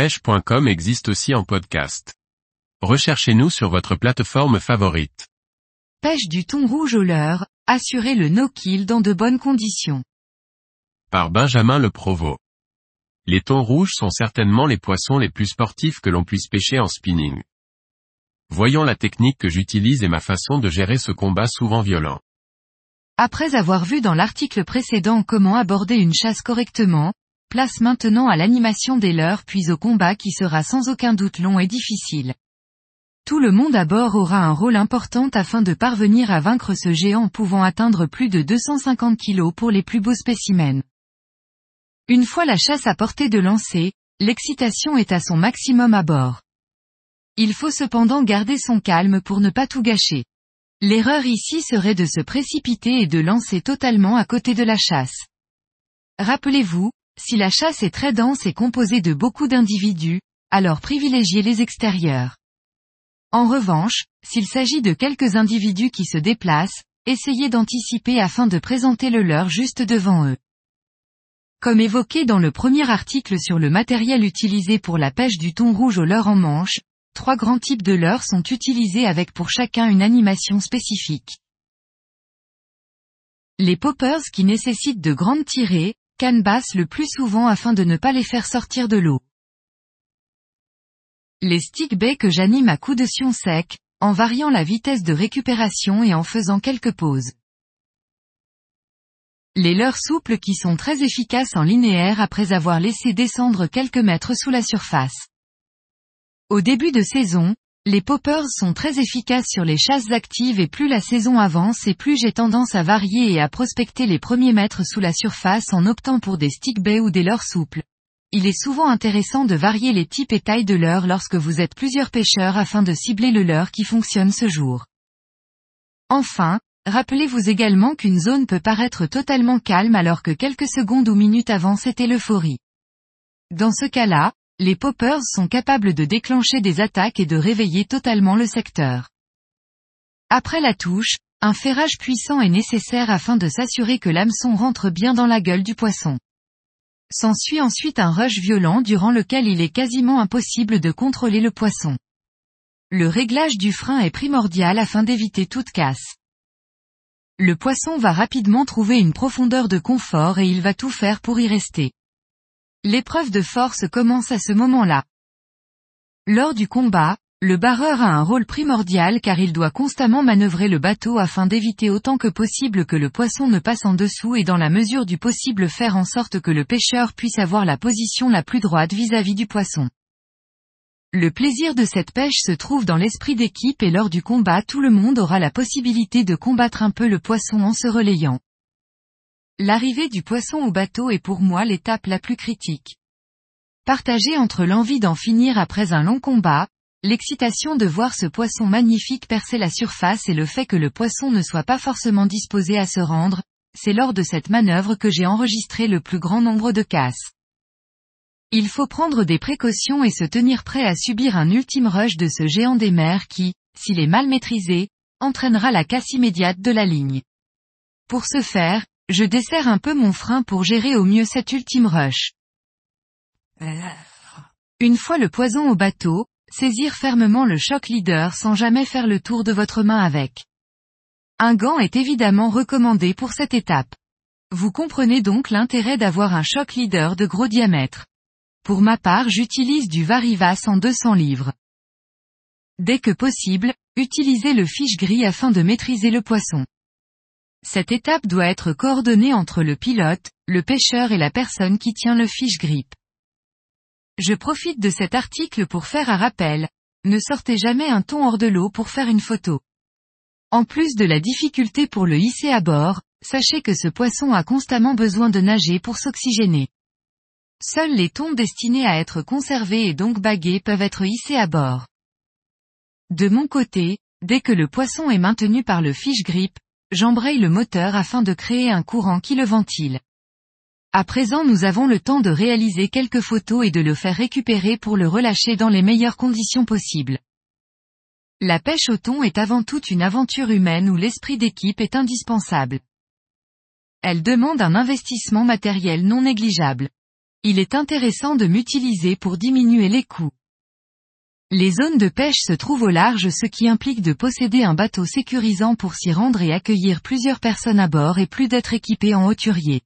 pêche.com existe aussi en podcast. Recherchez-nous sur votre plateforme favorite. Pêche du thon rouge au leurre, assurez le no-kill dans de bonnes conditions. Par Benjamin Le Provost. Les thons rouges sont certainement les poissons les plus sportifs que l'on puisse pêcher en spinning. Voyons la technique que j'utilise et ma façon de gérer ce combat souvent violent. Après avoir vu dans l'article précédent comment aborder une chasse correctement, place maintenant à l'animation des leurres puis au combat qui sera sans aucun doute long et difficile. Tout le monde à bord aura un rôle important afin de parvenir à vaincre ce géant pouvant atteindre plus de 250 kg pour les plus beaux spécimens. Une fois la chasse à portée de lancer, l'excitation est à son maximum à bord. Il faut cependant garder son calme pour ne pas tout gâcher. L'erreur ici serait de se précipiter et de lancer totalement à côté de la chasse. Rappelez-vous, si la chasse est très dense et composée de beaucoup d'individus, alors privilégiez les extérieurs. En revanche, s'il s'agit de quelques individus qui se déplacent, essayez d'anticiper afin de présenter le leur juste devant eux. Comme évoqué dans le premier article sur le matériel utilisé pour la pêche du thon rouge au leurre en manche, Trois grands types de leurres sont utilisés avec pour chacun une animation spécifique. Les poppers qui nécessitent de grandes tirées, canne le plus souvent afin de ne pas les faire sortir de l'eau. Les stick baies que j'anime à coups de sion sec, en variant la vitesse de récupération et en faisant quelques pauses. Les leurres souples qui sont très efficaces en linéaire après avoir laissé descendre quelques mètres sous la surface. Au début de saison, les poppers sont très efficaces sur les chasses actives et plus la saison avance et plus j'ai tendance à varier et à prospecter les premiers mètres sous la surface en optant pour des stick baies ou des leurres souples. Il est souvent intéressant de varier les types et tailles de leurres lorsque vous êtes plusieurs pêcheurs afin de cibler le leurre qui fonctionne ce jour. Enfin, rappelez-vous également qu'une zone peut paraître totalement calme alors que quelques secondes ou minutes avant c'était l'euphorie. Dans ce cas-là, les poppers sont capables de déclencher des attaques et de réveiller totalement le secteur. Après la touche, un ferrage puissant est nécessaire afin de s'assurer que l'hameçon rentre bien dans la gueule du poisson. S'ensuit ensuite un rush violent durant lequel il est quasiment impossible de contrôler le poisson. Le réglage du frein est primordial afin d'éviter toute casse. Le poisson va rapidement trouver une profondeur de confort et il va tout faire pour y rester. L'épreuve de force commence à ce moment-là. Lors du combat, le barreur a un rôle primordial car il doit constamment manœuvrer le bateau afin d'éviter autant que possible que le poisson ne passe en dessous et dans la mesure du possible faire en sorte que le pêcheur puisse avoir la position la plus droite vis-à-vis -vis du poisson. Le plaisir de cette pêche se trouve dans l'esprit d'équipe et lors du combat tout le monde aura la possibilité de combattre un peu le poisson en se relayant. L'arrivée du poisson au bateau est pour moi l'étape la plus critique. Partagée entre l'envie d'en finir après un long combat, l'excitation de voir ce poisson magnifique percer la surface et le fait que le poisson ne soit pas forcément disposé à se rendre, c'est lors de cette manœuvre que j'ai enregistré le plus grand nombre de casses. Il faut prendre des précautions et se tenir prêt à subir un ultime rush de ce géant des mers qui, s'il est mal maîtrisé, entraînera la casse immédiate de la ligne. Pour ce faire, je desserre un peu mon frein pour gérer au mieux cet ultime rush. Une fois le poison au bateau, saisir fermement le choc leader sans jamais faire le tour de votre main avec. Un gant est évidemment recommandé pour cette étape. Vous comprenez donc l'intérêt d'avoir un choc leader de gros diamètre. Pour ma part j'utilise du Varivas en 200 livres. Dès que possible, utilisez le fiche gris afin de maîtriser le poisson. Cette étape doit être coordonnée entre le pilote, le pêcheur et la personne qui tient le fiche grip. Je profite de cet article pour faire un rappel. Ne sortez jamais un ton hors de l'eau pour faire une photo. En plus de la difficulté pour le hisser à bord, sachez que ce poisson a constamment besoin de nager pour s'oxygéner. Seuls les tons destinés à être conservés et donc bagués peuvent être hissés à bord. De mon côté, dès que le poisson est maintenu par le fiche grip, j'embraye le moteur afin de créer un courant qui le ventile. À présent nous avons le temps de réaliser quelques photos et de le faire récupérer pour le relâcher dans les meilleures conditions possibles. La pêche au thon est avant tout une aventure humaine où l'esprit d'équipe est indispensable. Elle demande un investissement matériel non négligeable. il est intéressant de m'utiliser pour diminuer les coûts. Les zones de pêche se trouvent au large ce qui implique de posséder un bateau sécurisant pour s'y rendre et accueillir plusieurs personnes à bord et plus d'être équipé en hauturier.